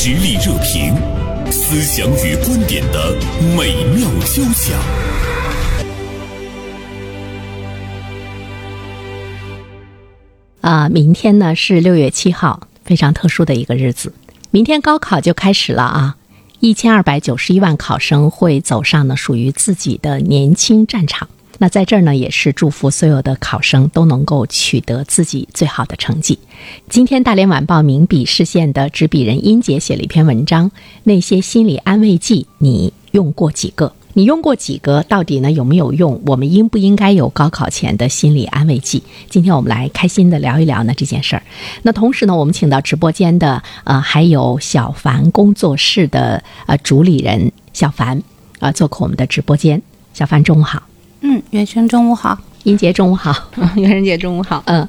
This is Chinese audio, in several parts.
实力热评，思想与观点的美妙交响。啊，明天呢是六月七号，非常特殊的一个日子。明天高考就开始了啊！一千二百九十一万考生会走上呢属于自己的年轻战场。那在这儿呢，也是祝福所有的考生都能够取得自己最好的成绩。今天，大连晚报名笔视线的执笔人殷杰写了一篇文章，《那些心理安慰剂，你用过几个？你用过几个？到底呢有没有用？我们应不应该有高考前的心理安慰剂？今天我们来开心的聊一聊呢这件事儿。那同时呢，我们请到直播间的呃，还有小凡工作室的呃主理人小凡啊，做客我们的直播间。小凡，中午好。嗯，袁生中午好，英杰中午好，袁仁杰中午好。嗯，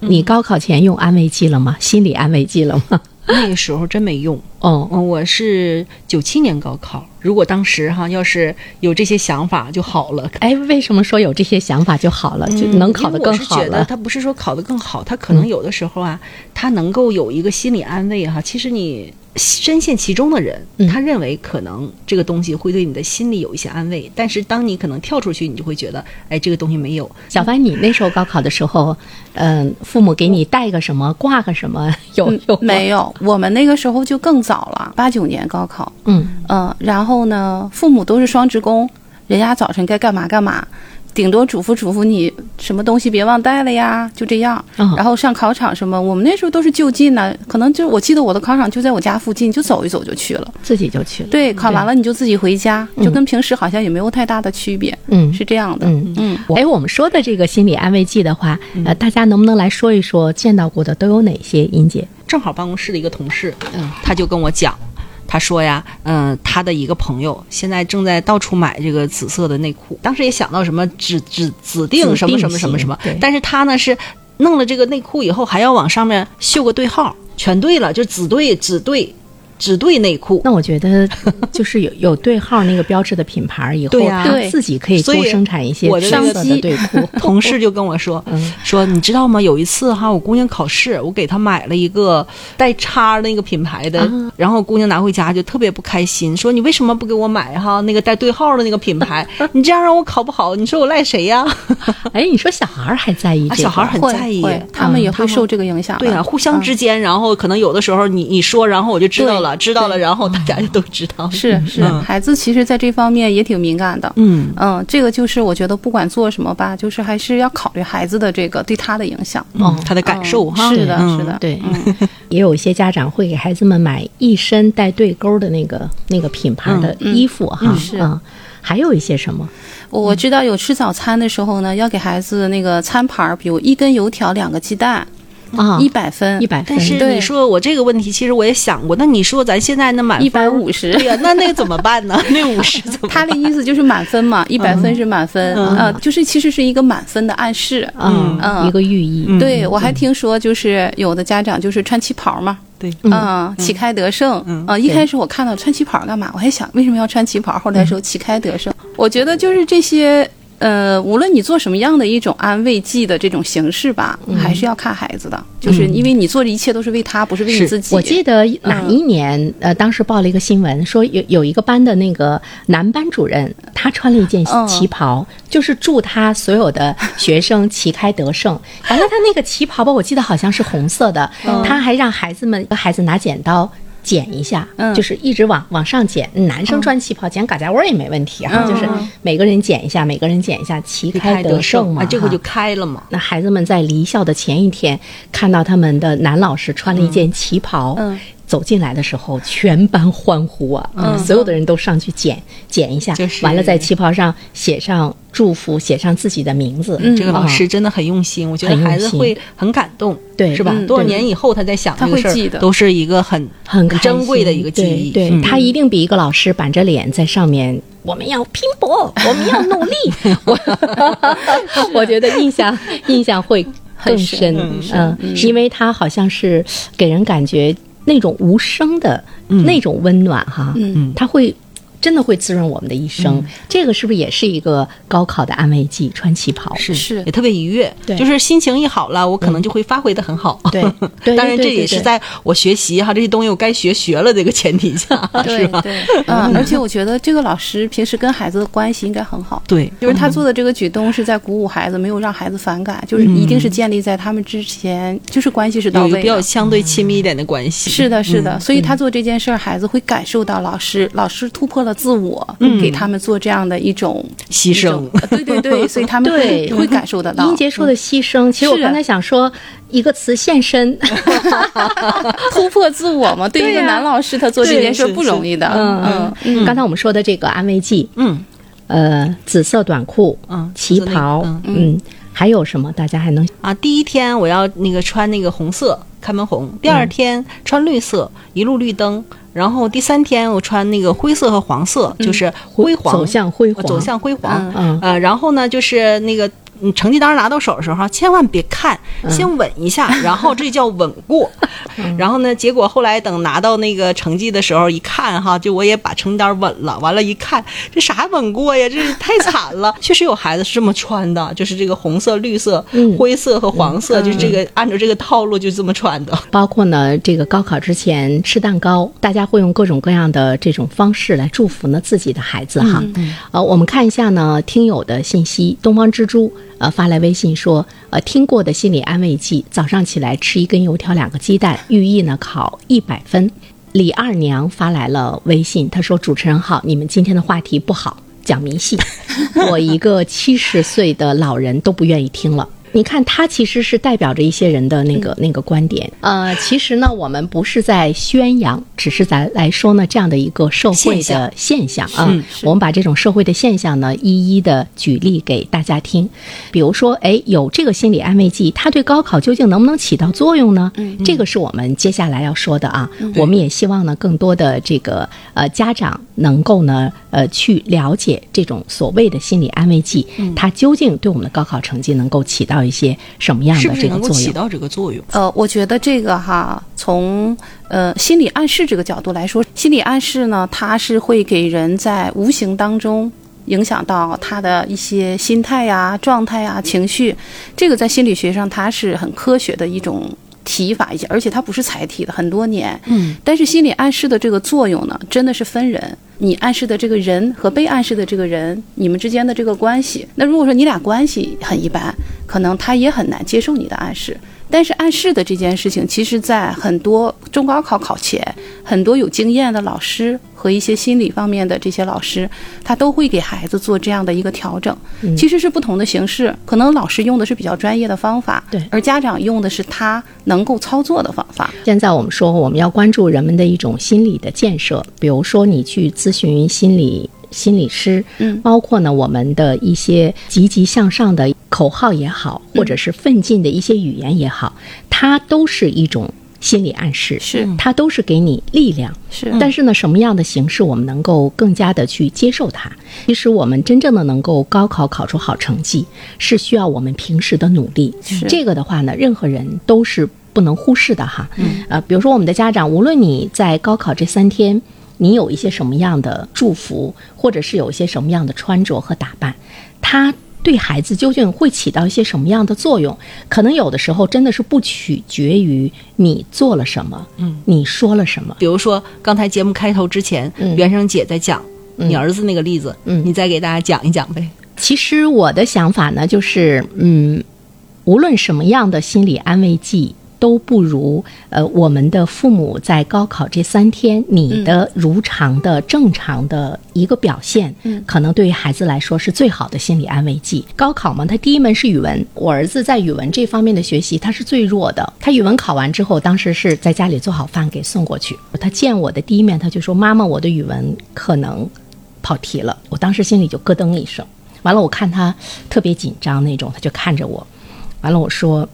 你高考前用安慰剂了吗？心理安慰剂了吗？那个时候真没用。哦，嗯，我是九七年高考，如果当时哈要是有这些想法就好了。哎，为什么说有这些想法就好了，就能考得更好了？我是觉得他不是说考得更好，他可能有的时候啊，他能够有一个心理安慰哈。其实你。深陷其中的人，他认为可能这个东西会对你的心理有一些安慰，但是当你可能跳出去，你就会觉得，哎，这个东西没有。小凡，你那时候高考的时候，嗯，父母给你带个什么，挂个什么？有有没有？我们那个时候就更早了，八九年高考。嗯嗯，然后呢，父母都是双职工，人家早晨该干嘛干嘛。顶多嘱咐嘱咐你什么东西别忘带了呀，就这样。然后上考场什么，我们那时候都是就近呢，可能就我记得我的考场就在我家附近，就走一走就去了，自己就去了。对，考完了你就自己回家，就跟平时好像也没有太大的区别。嗯，是这样的。嗯嗯。哎，我们说的这个心理安慰剂的话，呃，大家能不能来说一说见到过的都有哪些？英姐，正好办公室的一个同事，嗯，他就跟我讲。他说呀，嗯，他的一个朋友现在正在到处买这个紫色的内裤，当时也想到什么指指指定什么什么什么什么，但是他呢是弄了这个内裤以后还要往上面绣个对号，全对了，就只对只对。只对内裤，那我觉得 就是有有对号那个标志的品牌，以后他自己可以多生产一些商机的对裤。同事就跟我说，说你知道吗？有一次哈，我姑娘考试，我给她买了一个带叉那个品牌的，然后姑娘拿回家就特别不开心，说你为什么不给我买哈那个带对号的那个品牌？你这样让我考不好，你说我赖谁呀？哎，你说小孩还在意这个？小孩很在意，他们也会受这个影响。对啊，互相之间，然后可能有的时候你你说，然后我就知道了。知道了，然后大家就都知道。是是，孩子其实在这方面也挺敏感的。嗯嗯，这个就是我觉得不管做什么吧，就是还是要考虑孩子的这个对他的影响，嗯，他的感受哈。是的，是的，对。也有一些家长会给孩子们买一身带对勾的那个那个品牌的衣服哈。是啊，还有一些什么？我知道有吃早餐的时候呢，要给孩子那个餐盘，比如一根油条，两个鸡蛋。啊，一百分，一百分。但是你说我这个问题，其实我也想过。那你说咱现在那满一百五十，对呀，那那个怎么办呢？那五十怎么？他的意思就是满分嘛，一百分是满分啊，就是其实是一个满分的暗示，嗯。嗯，一个寓意。对我还听说，就是有的家长就是穿旗袍嘛，对，嗯，旗开得胜，嗯，一开始我看到穿旗袍干嘛，我还想为什么要穿旗袍，后来说旗开得胜，我觉得就是这些。呃，无论你做什么样的一种安慰剂的这种形式吧，还是要看孩子的，就是因为你做的一切都是为他，不是为你自己。我记得哪一年，呃，当时报了一个新闻，说有有一个班的那个男班主任，他穿了一件旗袍，就是祝他所有的学生旗开得胜。完了，他那个旗袍吧，我记得好像是红色的，他还让孩子们孩子拿剪刀。剪一下，就是一直往往上剪。男生穿旗袍剪嘎夹窝也没问题啊，就是每个人剪一下，每个人剪一下，旗开得胜嘛，这不就开了嘛。那孩子们在离校的前一天，看到他们的男老师穿了一件旗袍。走进来的时候，全班欢呼啊！嗯，所有的人都上去捡捡一下，完了在旗袍上写上祝福，写上自己的名字。这个老师真的很用心，我觉得孩子会很感动，对，是吧？多少年以后他在想这个事儿，都是一个很很珍贵的一个记忆。对他一定比一个老师板着脸在上面，我们要拼搏，我们要努力。我 我觉得印象印象会更深，嗯，因为他好像是给人感觉。那种无声的那种温暖哈，他会真的会滋润我们的一生。这个是不是也是一个高考的安慰剂？穿旗袍是是也特别愉悦，对就是心情一好了，我可能就会发挥的很好。对对 当然这也是在我学习哈这些东西我该学学了这个前提下，是吧？对，嗯，而且我觉得这个老师平时跟孩子的关系应该很好。对，就是他做的这个举动是在鼓舞孩子，没有让孩子反感，就是一定是建立在他们之前，就是关系是到有一个比较。相对亲密一点的关系。是的，是的，所以他做这件事儿，孩子会感受到老师，老师突破了自我，嗯给他们做这样的一种牺牲。对对对，所以他们会对。会感受得到。英杰说的牺牲，其实我刚才想说一个词献身。突破自我嘛，对一个男老师，他做这件事不容易的。嗯嗯，刚才我们说的这个安慰剂，嗯。呃，紫色短裤，嗯旗袍，嗯。嗯，还有什么？大家还能啊，第一天我要那个穿那个红色开门红，第二天穿绿色一路绿灯，然后第三天我穿那个灰色和黄色，就是辉煌，走向辉煌？走向辉煌。嗯呃，然后呢，就是那个你成绩单拿到手的时候，千万别看，先稳一下，然后这叫稳过。然后呢，结果后来等拿到那个成绩的时候，一看哈，就我也把成绩单稳了，完了，一看这啥稳过呀，这太惨了。确实有孩子是这么穿的，就是这个红色、绿色、嗯灰色和黄色，就是这个按照这个套路就这么穿的。包括呢，这个高考之前吃蛋糕，大家会用各种各样的这种方式来祝福呢自己的孩子哈。呃，我们看一下呢听友的信息，东方之珠呃发来微信说，呃听过的心理安慰剂，早上起来吃一根油条，两个鸡蛋，寓意呢考一百分。李二娘发来了微信，她说：“主持人好，你们今天的话题不好，讲迷信，我一个七十岁的老人都不愿意听了。”你看，他其实是代表着一些人的那个、那个观点。呃，其实呢，我们不是在宣扬，只是咱来说呢这样的一个社会的现象啊。我们把这种社会的现象呢，一一的举例给大家听。比如说，哎，有这个心理安慰剂，它对高考究竟能不能起到作用呢？这个是我们接下来要说的啊。我们也希望呢，更多的这个呃家长能够呢呃去了解这种所谓的心理安慰剂，它究竟对我们的高考成绩能够起到一些什么样的这个作用？能够起到这个作用？呃，我觉得这个哈，从呃心理暗示这个角度来说，心理暗示呢，它是会给人在无形当中影响到他的一些心态呀、状态呀、情绪。这个在心理学上它是很科学的一种提法，而且它不是才提的，很多年。嗯，但是心理暗示的这个作用呢，真的是分人。你暗示的这个人和被暗示的这个人，你们之间的这个关系，那如果说你俩关系很一般，可能他也很难接受你的暗示。但是暗示的这件事情，其实在很多中高考考前，很多有经验的老师和一些心理方面的这些老师，他都会给孩子做这样的一个调整。其实是不同的形式，可能老师用的是比较专业的方法，对而家长用的是他能够操作的方法。现在我们说，我们要关注人们的一种心理的建设，比如说你去咨询心理心理师，嗯包括呢我们的一些积极向上的口号也好，或者是奋进的一些语言也好，它都是一种心理暗示，是它都是给你力量。是但是呢，什么样的形式我们能够更加的去接受它？其实我们真正的能够高考考出好成绩，是需要我们平时的努力。是这个的话呢，任何人都是不能忽视的哈。嗯呃，比如说我们的家长，无论你在高考这三天，你有一些什么样的祝福，或者是有一些什么样的穿着和打扮，他。对孩子究竟会起到一些什么样的作用？可能有的时候真的是不取决于你做了什么，嗯，你说了什么，比如说刚才节目开头之前，嗯袁生姐在讲你儿子那个例子，嗯你再给大家讲一讲呗。其实我的想法呢，就是嗯，无论什么样的心理安慰剂。都不如呃，我们的父母在高考这三天，你的如常的、正常的一个表现，嗯可能对于孩子来说是最好的心理安慰剂。高考嘛，他第一门是语文，我儿子在语文这方面的学习他是最弱的。他语文考完之后，当时是在家里做好饭给送过去。他见我的第一面，他就说：“妈妈，我的语文可能跑题了。”我当时心里就咯噔一声。完了，我看他特别紧张那种，他就看着我。完了，我说：“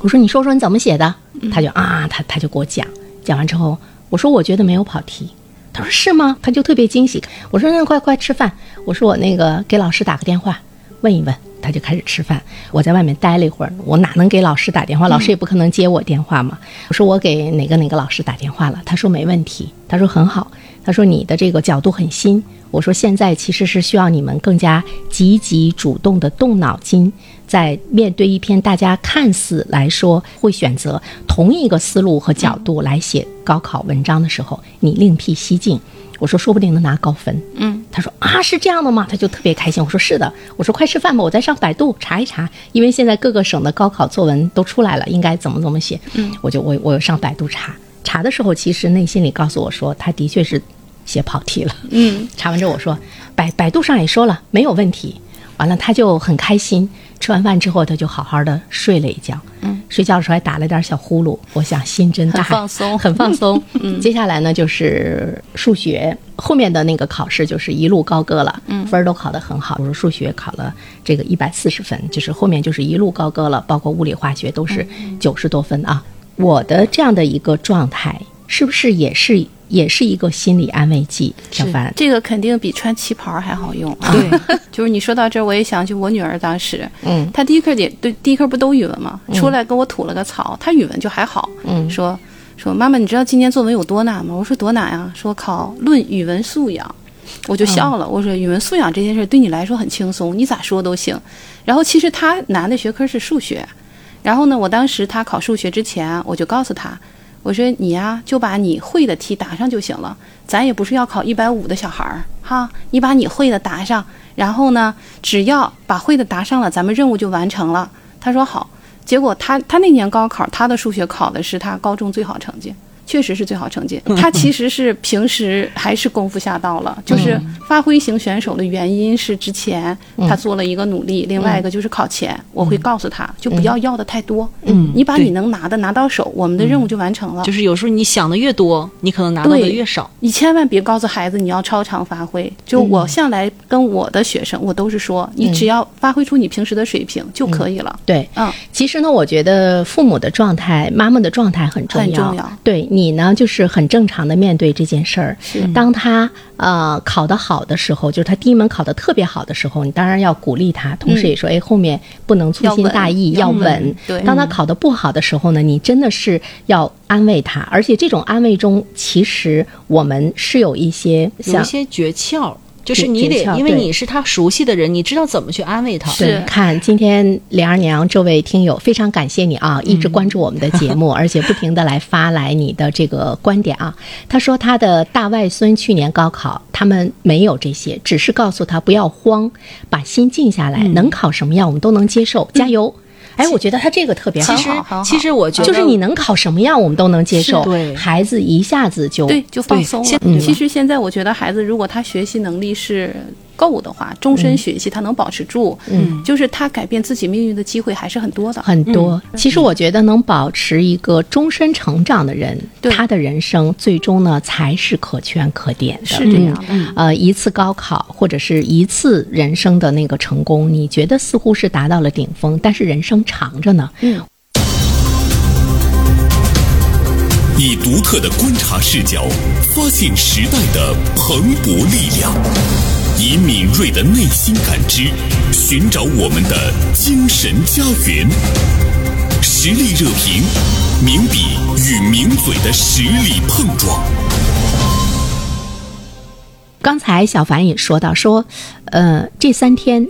我说你说说你怎么写的？”他就啊，他他就给我讲。讲完之后，我说：“我觉得没有跑题。”他说：“是吗？”他就特别惊喜。我说：“那快快吃饭。”我说：“我那个给老师打个电话，问一问。”他就开始吃饭。我在外面待了一会儿，我哪能给老师打电话？老师也不可能接我电话嘛。我说：“我给哪个哪个老师打电话了。”他说：“没问题。”他说很好，他说你的这个角度很新。我说现在其实是需要你们更加积极主动的动脑筋，在面对一篇大家看似来说会选择同一个思路和角度来写高考文章的时候，你另辟蹊径。我说说不定能拿高分。嗯，他说啊是这样的吗？他就特别开心。我说是的。我说快吃饭吧，我再上百度查一查，因为现在各个省的高考作文都出来了，应该怎么怎么写。嗯，我就我我上百度查查的时候，其实内心里告诉我说，他的确是写跑题了。嗯，查完之后我说百百度上也说了没有问题，完了他就很开心。吃完饭之后，他就好好的睡了一觉。嗯，睡觉的时候还打了点小呼噜。我想心真大，很放松 很放松。嗯接下来呢就是数学后面的那个考试就是一路高歌了，嗯分儿都考得很好。我说数学考了这个一百四十分，就是后面就是一路高歌了，包括物理化学都是九十多分啊。我的这样的一个状态，是不是也是也是一个心理安慰剂？小凡，这个肯定比穿旗袍还好用啊。对，就是你说到这儿，我也想起我女儿当时，嗯她第一科也对第一科不都语文吗？出来跟我吐了个槽，她语文就还好，嗯说说妈妈，你知道今年作文有多难吗？我说多难啊，说考论语文素养。我就笑了，我说语文素养这件事对你来说很轻松，你咋说都行。然后其实她难的学科是数学，然后呢，我当时他考数学之前，我就告诉他，我说你呀就把你会的题答上就行了，咱也不是要考一百五的小孩儿哈，你把你会的答上，然后呢，只要把会的答上了，咱们任务就完成了。他说好，结果他他那年高考，他的数学考的是他高中最好成绩。确实是最好成绩，他其实是平时还是功夫下到了，就是发挥型选手的原因是之前他做了一个努力，另外一个就是考前，我会告诉他就不要要的太多，嗯。你把你能拿的拿到手，我们的任务就完成了。就是有时候你想的越多，你可能拿到的对。越少。你千万别告诉孩子你要超常发挥。就我向来跟我的学生，我都是说，你只要发挥出你平时的水平就可以了。对，嗯，其实呢，我觉得父母的状态、妈妈的状态很重要。很重要。对你呢，就是很正常的面对这件事儿。是当他呃考得好的时候，就是他第一门考得特别好的时候，你当然要鼓励他，同时也说，哎，后面不能粗心大意，要稳要稳。对当他考得不好的时候呢，你真的是要安慰他，而且这种安慰中，其实我们是有一些有一些诀窍，就是你得因为你是他熟悉的人，你知道怎么去安慰他。是对，看今天莲儿娘这位听友，非常感谢你啊，一直关注我们的节目，而且不停的来发来你的这个观点啊。他说他的大外孙去年高考，他们没有这些，只是告诉他不要慌，把心静下来，能考什么样我们都能接受，加油。哎，我觉得他这个特别好其。实其实我觉得就是你能考什么样，我们都能接受。对孩子一下子就对，就放松了其实现在我觉得孩子如果他学习能力是够的话，终身学习他能保持住，嗯，就是他改变自己命运的机会还是很多的。很多。其实我觉得能保持一个终身成长的人，对他的人生最终呢才是可圈可点的。是这样嗯呃，一次高考或者是一次人生的那个成功，你觉得似乎是达到了顶峰，但是人生长着呢。嗯，以独特的观察视角，发现时代的蓬勃力量；以敏锐的内心感知，寻找我们的精神家园。实力热评，名笔与名嘴的实力碰撞。刚才小凡也说到说，呃，这三天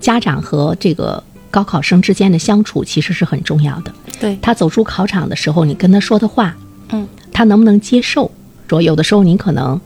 家长和这个高考生之间的相处其实是很重要的。对，他走出考场的时候，你跟他说的话，嗯，他能不能接受？说有的时候你可能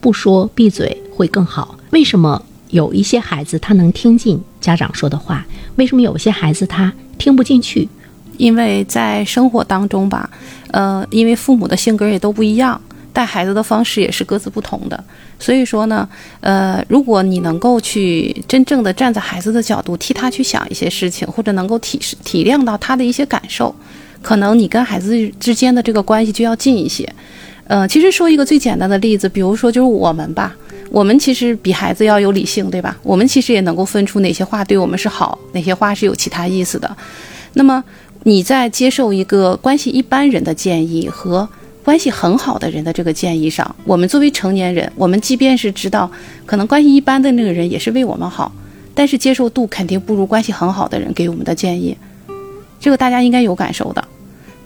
不说，闭嘴会更好。为什么有一些孩子他能听进家长说的话？为什么有些孩子他听不进去？因为在生活当中吧，呃，因为父母的性格也都不一样，带孩子的方式也是各自不同的。所以说呢，呃，如果你能够去真正的站在孩子的角度替他去想一些事情，或者能够体体谅到他的一些感受，可能你跟孩子之间的这个关系就要近一些。呃，其实说一个最简单的例子，比如说就是我们吧，我们其实比孩子要有理性，对吧？我们其实也能够分出哪些话对我们是好，哪些话是有其他意思的。那么你在接受一个关系一般人的建议和关系很好的人的这个建议上，我们作为成年人，我们即便是知道可能关系一般的那个人也是为我们好，但是接受度肯定不如关系很好的人给我们的建议，这个大家应该有感受的。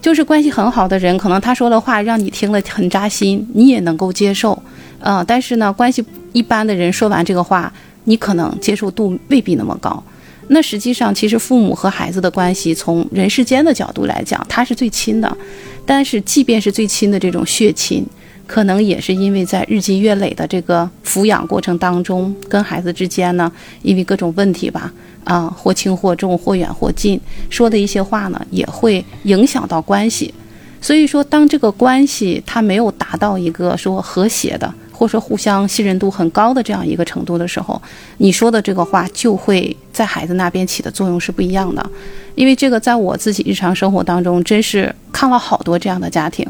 就是关系很好的人，可能他说的话让你听了很扎心，你也能够接受，呃，但是呢，关系一般的人说完这个话，你可能接受度未必那么高。那实际上，其实父母和孩子的关系，从人世间的角度来讲，他是最亲的。但是，即便是最亲的这种血亲，可能也是因为在日积月累的这个抚养过程当中，跟孩子之间呢，因为各种问题吧。啊，或轻或重，或远或近，说的一些话呢，也会影响到关系。所以说，当这个关系它没有达到一个说和谐的，或者说互相信任度很高的这样一个程度的时候，你说的这个话就会在孩子那边起的作用是不一样的。因为这个，在我自己日常生活当中，真是看了好多这样的家庭。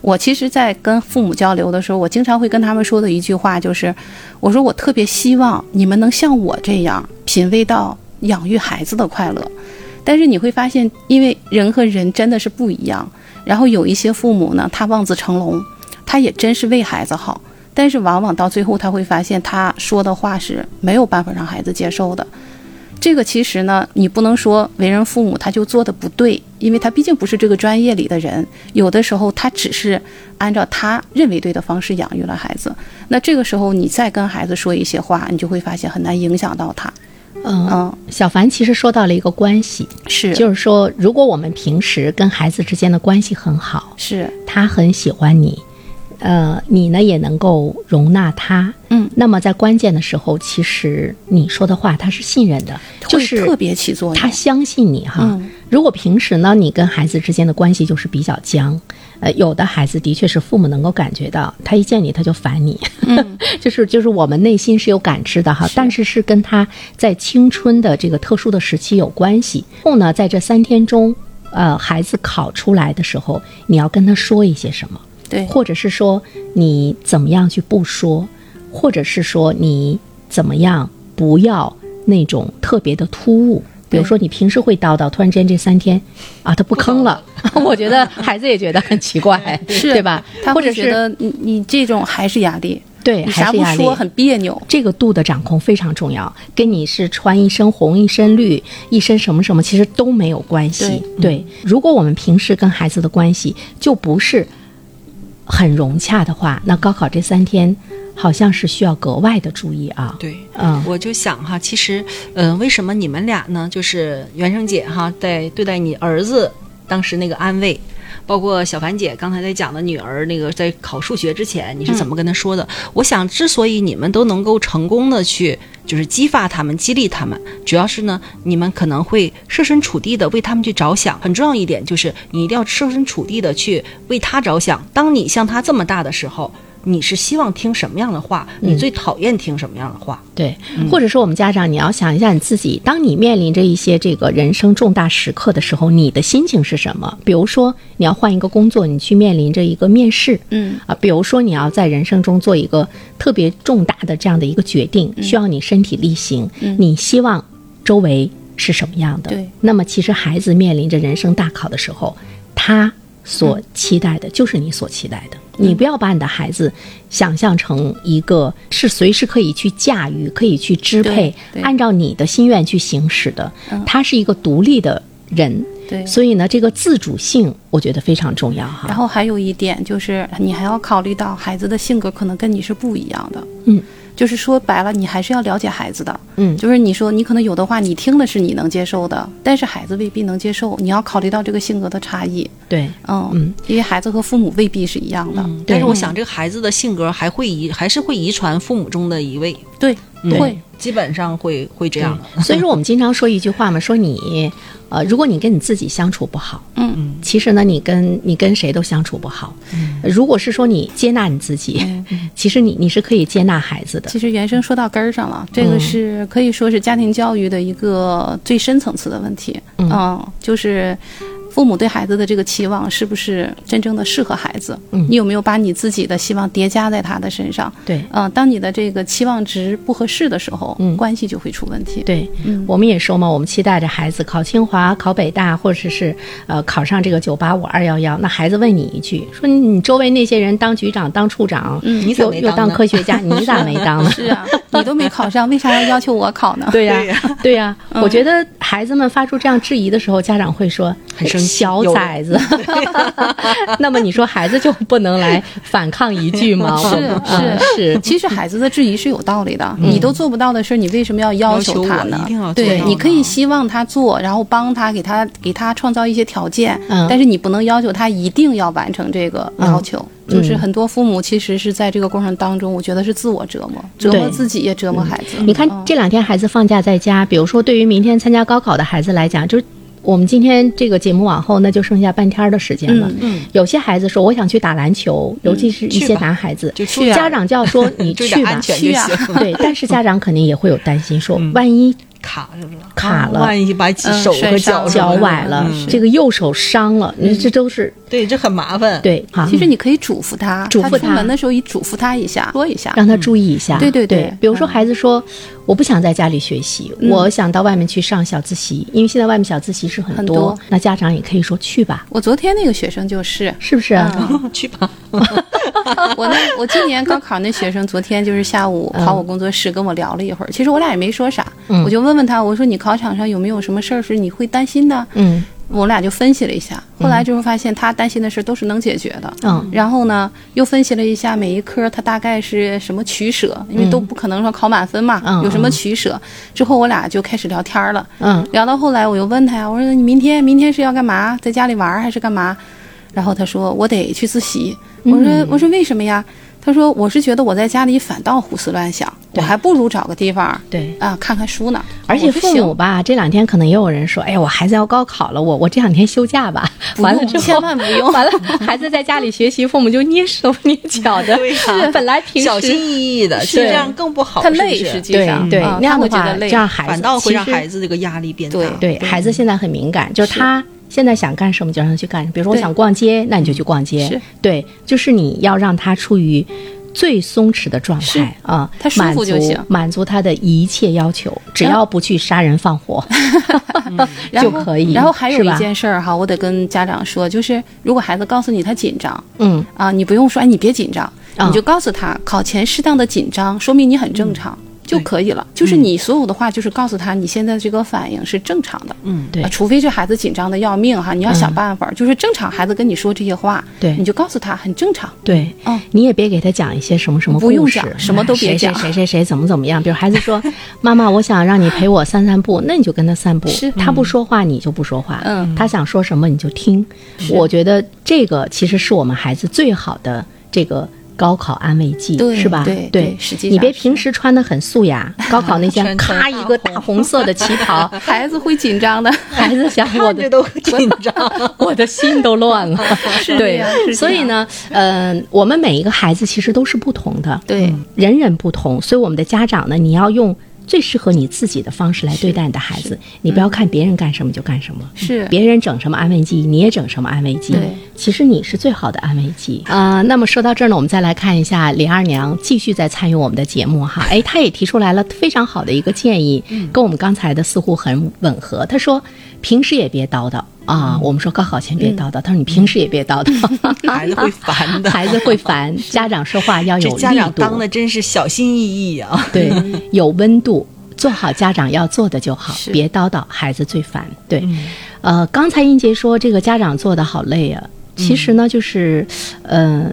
我其实，在跟父母交流的时候，我经常会跟他们说的一句话就是：我说我特别希望你们能像我这样品味到。养育孩子的快乐，但是你会发现，因为人和人真的是不一样。然后有一些父母呢，他望子成龙，他也真是为孩子好，但是往往到最后他会发现，他说的话是没有办法让孩子接受的。这个其实呢，你不能说为人父母他就做的不对，因为他毕竟不是这个专业里的人。有的时候他只是按照他认为对的方式养育了孩子。那这个时候你再跟孩子说一些话，你就会发现很难影响到他。嗯，小凡其实说到了一个关系，是，就是说，如果我们平时跟孩子之间的关系很好，是他很喜欢你，呃，你呢也能够容纳他，嗯，那么在关键的时候，其实你说的话他是信任的，就是特别起作用，他相信你哈。如果平时呢，你跟孩子之间的关系就是比较僵。呃，有的孩子的确是父母能够感觉到，他一见你他就烦你，就是就是我们内心是有感知的哈，但是是跟他在青春的这个特殊的时期有关系。后呢，在这三天中，呃，孩子考出来的时候，你要跟他说一些什么？对，或者是说你怎么样去不说，或者是说你怎么样不要那种特别的突兀。比如说，你平时会叨叨，突然之间这三天，啊，他不吭了，我觉得孩子也觉得很奇怪，是对吧？或者是你你这种还是压力，对，啥不说很别扭。这个度的掌控非常重要，跟你是穿一身红、一身绿、一身什么什么，其实都没有关系。对，如果我们平时跟孩子的关系就不是很融洽的话，那高考这三天。好像是需要格外的注意啊。对，嗯，我就想哈，其实，嗯，为什么你们俩呢？就是袁生姐哈，在对待你儿子当时那个安慰，包括小凡姐刚才在讲的女儿那个在考数学之前，你是怎么跟她说的？我想，之所以你们都能够成功的去，就是激发他们、激励他们，主要是呢，你们可能会设身处地的为他们去着想。很重要一点就是，你一定要设身处地的去为他着想。当你像他这么大的时候。你是希望听什么样的话？你最讨厌听什么样的话？对，或者说我们家长，你要想一下你自己，当你面临着一些这个人生重大时刻的时候，你的心情是什么？比如说你要换一个工作，你去面临着一个面试，嗯啊，比如说你要在人生中做一个特别重大的这样的一个决定，需要你身体力行，你希望周围是什么样的？对，那么其实孩子面临着人生大考的时候，他所期待的就是你所期待的。你不要把你的孩子想象成一个是随时可以去驾驭、可以去支配、按照你的心愿去行使的。他是一个独立的人，对，所以呢，这个自主性我觉得非常重要哈。然后还有一点就是，你还要考虑到孩子的性格可能跟你是不一样的。嗯。就是说白了，你还是要了解孩子的，嗯，就是你说你可能有的话，你听的是你能接受的，但是孩子未必能接受，你要考虑到这个性格的差异，对，嗯嗯，因为孩子和父母未必是一样的，但是我想这个孩子的性格还会遗，还是会遗传父母中的一位，对，会，基本上会会这样的。所以说我们经常说一句话嘛，说你。呃，如果你跟你自己相处不好，嗯嗯，其实呢，你跟你跟谁都相处不好。嗯，如果是说你接纳你自己，其实你你是可以接纳孩子的。其实原生说到根儿上了，这个是可以说是家庭教育的一个最深层次的问题。嗯，就是。父母对孩子的这个期望是不是真正的适合孩子？嗯，你有没有把你自己的希望叠加在他的身上？对，嗯，当你的这个期望值不合适的时候，嗯，关系就会出问题。对，嗯，我们也说嘛，我们期待着孩子考清华、考北大，或者是呃考上这个九八五、二幺幺。那孩子问你一句，说你周围那些人当局长、当处长，嗯，你又又当科学家，你咋没当呢？是啊，你都没考上，为啥要要求我考呢？对呀，对呀，我觉得孩子们发出这样质疑的时候，家长会说，很生小崽子。那么你说孩子就不能来反抗一句吗？是是是。其实孩子的质疑是有道理的，你都做不到的事儿，你为什么要要求他呢？对，你可以希望他做，然后帮他给他给他创造一些条件，但是你不能要求他一定要完成这个要求。就是很多父母其实是在这个过程当中，我觉得是自我折磨，折磨自己也折磨孩子。你看这两天孩子放假在家，比如说对于明天参加高考的孩子来讲，就是我们今天这个节目往后，那就剩下半天的时间了。嗯，有些孩子说我想去打篮球，尤其是一些男孩子，就去家长就要说你去吧，去啊。对，但是家长肯定也会有担心，说万一。卡是不是？卡了，万一把手和脚脚崴了，这个右手伤了，你这都是对，这很麻烦。对，其实你可以嘱咐他，嘱咐他出门的时候，你嘱咐他一下，说一下，让他注意一下。对对对，比如说孩子说，我不想在家里学习，我想到外面去上小自习，因为现在外面小自习是很多，那家长也可以说去吧。我昨天那个学生就是，是不是？去吧。我那我今年高考那学生，昨天就是下午跑我工作室跟我聊了一会儿，其实我俩也没说啥，我就问问他，我说你考场上有没有什么事儿是你会担心的？嗯，我俩就分析了一下，后来就是发现他担心的事都是能解决的。嗯，然后呢，又分析了一下每一科他大概是什么取舍，因为都不可能说考满分嘛，有什么取舍。之后我俩就开始聊天了。嗯，聊到后来我又问他呀，我说你明天明天是要干嘛？在家里玩还是干嘛？然后他说我得去自习。我说我说为什么呀？他说我是觉得我在家里反倒胡思乱想，我还不如找个地方对啊看看书呢。而且父母吧，这两天可能也有人说，哎呀，我孩子要高考了，我我这两天休假吧。完了之后千万不用，完了孩子在家里学习，父母就捏手 捏脚的。是本来平时小心翼翼的，实际上更不好，他累实际上对那样的话，这样孩子反倒会让孩子这个压力变大。对孩子现在很敏感，就是他。现在想干什么就让他去干，比如说我想逛街，那你就去逛街。对，就是你要让他处于最松弛的状态啊，他舒服就行，满足他的一切要求，只要不去杀人放火 就可以。然后还有一件事儿哈，我得跟家长说，就是如果孩子告诉你他紧张，嗯。啊，你不用说，哎，你别紧张，你就告诉他，考前适当的紧张，说明你很正常。就可以了，就是你所有的话，就是告诉他你现在这个反应是正常的。嗯，对，除非这孩子紧张的要命哈，你要想办法。就是正常孩子跟你说这些话，对，你就告诉他很正常。对，嗯，你也别给他讲一些什么什么不用讲，什么都别讲，谁谁谁谁怎么怎么样。比如孩子说：“妈妈，我想让你陪我散散步。”那你就跟他散步。是，他不说话，你就不说话。嗯，他想说什么你就听。我觉得这个其实是我们孩子最好的这个。高考安慰剂是吧？对对，你别平时穿的很素雅，高考那天 咔一个大红色的旗袍，孩子会紧张的。孩子想我的都紧张，我的心都乱了。对，所以呢，呃，我们每一个孩子其实都是不同的，对，人人不同，所以我们的家长呢，你要用。最适合你自己的方式来对待你的孩子，你不要看别人干什么就干什么。是，别人整什么安慰剂，你也整什么安慰剂。对，其实你是最好的安慰剂啊。那么说到这儿呢，我们再来看一下李二娘继续在参与我们的节目哈。哎，她也提出来了非常好的一个建议，跟我们刚才的似乎很吻合。她说，平时也别叨叨。啊，我们说高考前别叨叨，他说你平时也别叨叨，孩子会烦的，孩子会烦。家长说话要有 力度，家长当的真是小心翼翼啊。对，有温度，做好家长要做的就好，别叨叨，孩子最烦。对，呃，刚才英杰说这个家长做的好累啊，其实呢，就是，呃，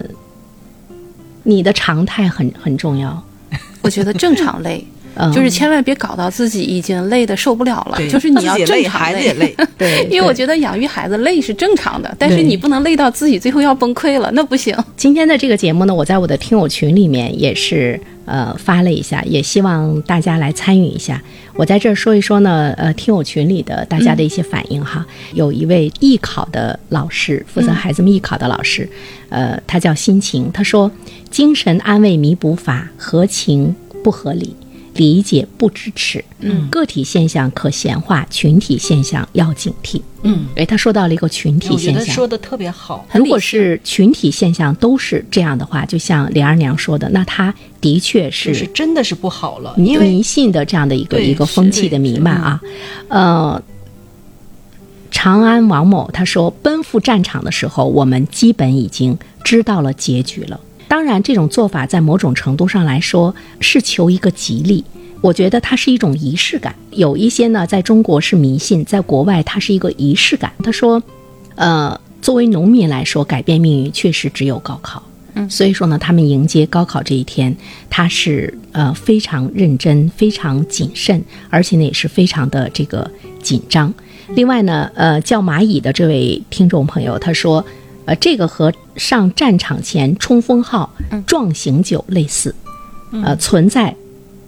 你的常态很很重要。我觉得正常累。就是千万别搞到自己已经累的受不了了，就是你要正常累，孩子也累。对，因为我觉得养育孩子累是正常的，但是你不能累到自己最后要崩溃了，那不行。今天的这个节目呢，我在我的听友群里面也是呃发了一下，也希望大家来参与一下。我在这儿说一说呢，呃，听友群里的大家的一些反应哈。有一位艺考的老师，负责孩子们艺考的老师，呃，他叫心情，他说：“精神安慰弥补法合情不合理。”理解不支持，嗯，个体现象可闲话，群体现象要警惕，嗯，哎，他说到了一个群体现象，说的特别好。如果是群体现象都是这样的话，就像李二娘说的，那他的确是是真的是不好了，因为迷信的这样的一个一个风气的弥漫啊。呃，长安王某他说，奔赴战场的时候，我们基本已经知道了结局了。当然，这种做法在某种程度上来说是求一个吉利。我觉得它是一种仪式感。有一些呢，在中国是迷信，在国外它是一个仪式感。他说，呃，作为农民来说，改变命运确实只有高考。嗯所以说呢，他们迎接高考这一天，他是呃非常认真、非常谨慎，而且呢也是非常的这个紧张。另外呢，呃，叫蚂蚁的这位听众朋友他说，呃，这个和上战场前冲锋号壮行酒类似，呃，存在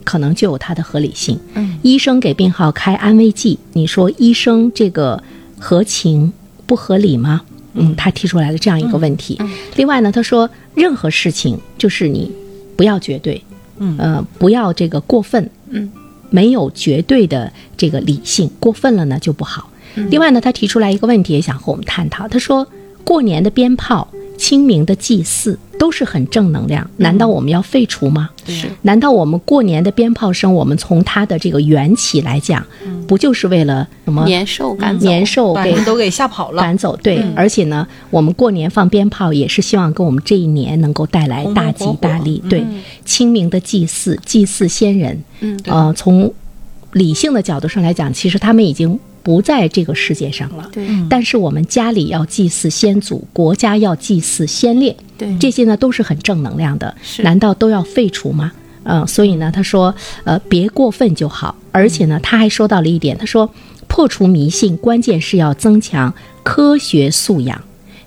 可能就有它的合理性。嗯，医生给病号开安慰剂，你说医生这个合情不合理吗？嗯，他提出来了这样一个问题。另外呢，他说任何事情就是你不要绝对，嗯呃，不要这个过分，嗯，没有绝对的这个理性，过分了呢就不好。另外呢，他提出来一个问题，也想和我们探讨。他说，过年的鞭炮、清明的祭祀都是很正能量，难道我们要废除吗？是。难道我们过年的鞭炮声，我们从它的这个缘起来讲，不就是为了什么？年兽赶走，年兽给把人都给吓跑了。赶走？对，而且呢，我们过年放鞭炮也是希望给我们这一年能够带来大吉大利。对，清明的祭祀，祭祀先人，嗯呃，从理性的角度上来讲，其实他们已经不在这个世界上了。对但是我们家里要祭祀先祖，国家要祭祀先烈，对这些呢都是很正能量的，是难道都要废除吗？嗯、所以呢，他说，呃，别过分就好。而且呢，他还说到了一点，他说，破除迷信，关键是要增强科学素养，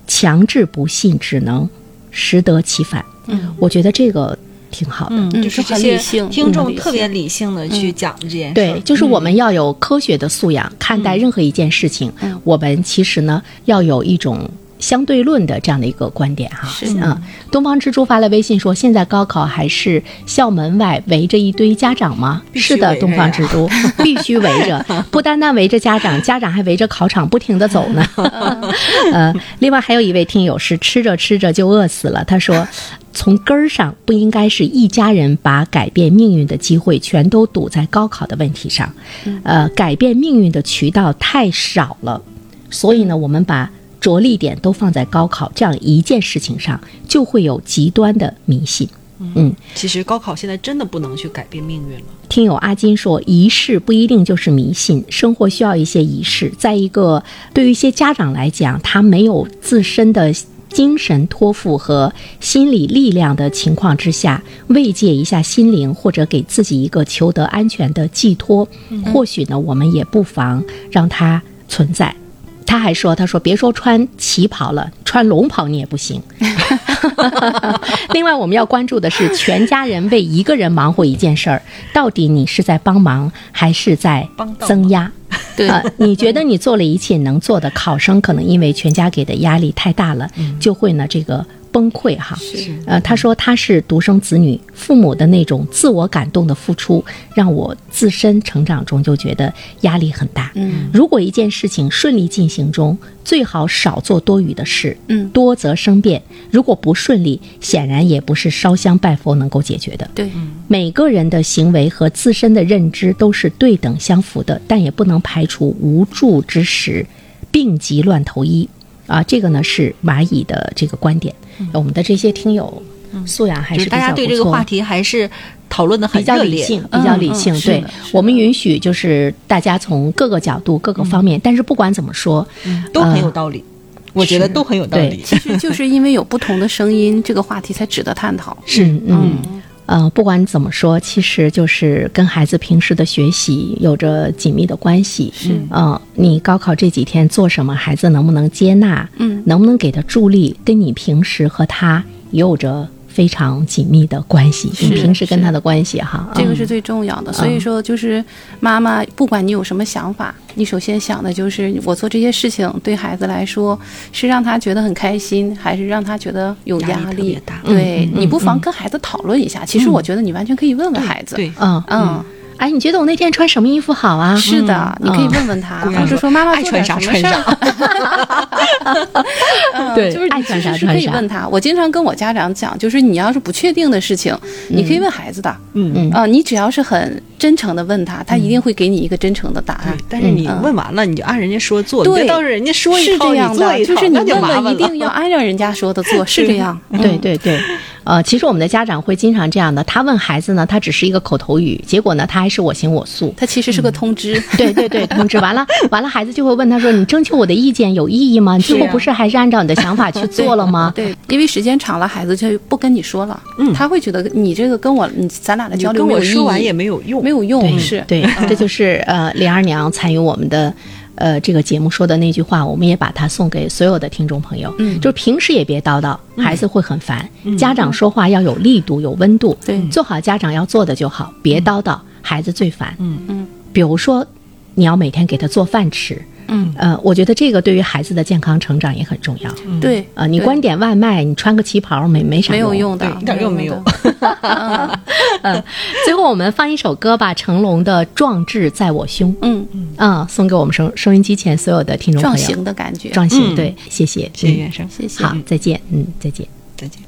强制不信只能适得其反。嗯，我觉得这个挺好的。嗯，嗯就是是很理性听众特别理性的去讲这件事。对，就是我们要有科学的素养，看待任何一件事情，嗯我们其实呢要有一种相对论的这样的一个观点哈。是嗯，东方之珠发了微信说，现在高考还是校门外围着一堆家长吗？是的，东方呀之珠 必须围着，不单单围着家长，家长还围着考场不停的走呢。呃，另外还有一位听友是吃着吃着就饿死了，他说。从根儿上不应该是一家人把改变命运的机会全都堵在高考的问题上，呃，改变命运的渠道太少了，所以呢，我们把着力点都放在高考这样一件事情上，就会有极端的迷信。嗯，其实高考现在真的不能去改变命运了。听友阿金说，仪式不一定就是迷信，生活需要一些仪式。再一个，对于一些家长来讲，他没有自身的精神托付和心理力量的情况之下，慰藉一下心灵，或者给自己一个求得安全的寄托，或许呢，我们也不妨让它存在。他还说：“他说别说穿旗袍了，穿龙袍你也不行。另外，我们要关注的是，全家人为一个人忙活一件事儿，到底你是在帮忙还是在增压？对呃，你觉得你做了一切能做的，考生可能因为全家给的压力太大了，就会呢这个崩溃哈。呃，他说他是独生子女，父母的那种自我感动的付出，让我自身成长中就觉得压力很大。嗯，如果一件事情顺利进行中，最好少做多余的事，嗯多则生变。如果不顺利，显然也不是烧香拜佛能够解决的。对，每个人的行为和自身的认知都是对等相符的，但也不能排除无助之时，病急乱投医。啊，这个呢是蚂蚁的这个观点。我们的这些听友素养还是是大家对比较不错这个话题还是讨论的很比较热烈。理性，比嗯较理性。对我们允许就是大家从各个角度、各个方面，但是不管怎么说，都很有道理，我觉得都很有道理。其实就是因为有不同的声音，这个话题才值得探讨。是嗯。呃，不管怎么说，其实就是跟孩子平时的学习有着紧密的关系。是。嗯、你高考这几天做什么，孩子能不能接纳，嗯。能不能给他助力，跟你平时和他也有着非常紧密的关系。你平时跟他的关系哈，嗯这个是最重要的。所以说，就是妈妈，不管你有什么想法，你首先想的就是我做这些事情对孩子来说是让他觉得很开心，还是让他觉得有压力压特别大对你不妨跟孩子讨论一下。其实我觉得你完全可以问问孩子。对，嗯嗯，哎，你觉得我那天穿什么衣服好啊？是的，你可以问问他，或者说妈妈爱穿啥穿什么事儿。嗯对就是爱穿啥可以问他。我经常跟我家长讲，就是你要是不确定的事情，你可以问孩子的。嗯嗯啊、你只要是很真真诚的问他，他一定会给你一个真诚的答案。但是你问完了，你就按人家说做，你别到时候人家说一套，你做一套，就是你问了一定要按照人家说的做，是这样。对对对。呃，其实我们的家长会经常这样的，他问孩子呢，他只是一个口头语，结果呢，他还是我行我素，他其实是个通知，对。对对，通知完了，完了，孩子就会问他说：“你征求我的意见有意义吗？最后不是还是按照你的想法去做了吗？”对，因为时间长了，孩子就不跟你说了，嗯，他会觉得你这个跟我，你咱俩的交流跟我说完也没有用，没有用，是对，这就是呃，李二娘参与我们的。呃，这个节目说的那句话，我们也把它送给所有的听众朋友。嗯，就是平时也别叨叨，孩子会很烦。家长说话要有力度，有温度。对，做好家长要做的就好，别叨叨，孩子最烦。嗯嗯，比如说，你要每天给他做饭吃。嗯呃，我觉得这个对于孩子的健康成长也很重要。对，呃，你光点外卖，你穿个旗袍没没啥没有用的，一点用没有。嗯，最后我们放一首歌吧，成龙的《壮志在我胸》。嗯嗯啊，送给我们收收音机前所有的听众朋友。壮行的感觉，壮行，对，谢谢，谢谢袁生，谢谢。好，再见，嗯，再见，再见。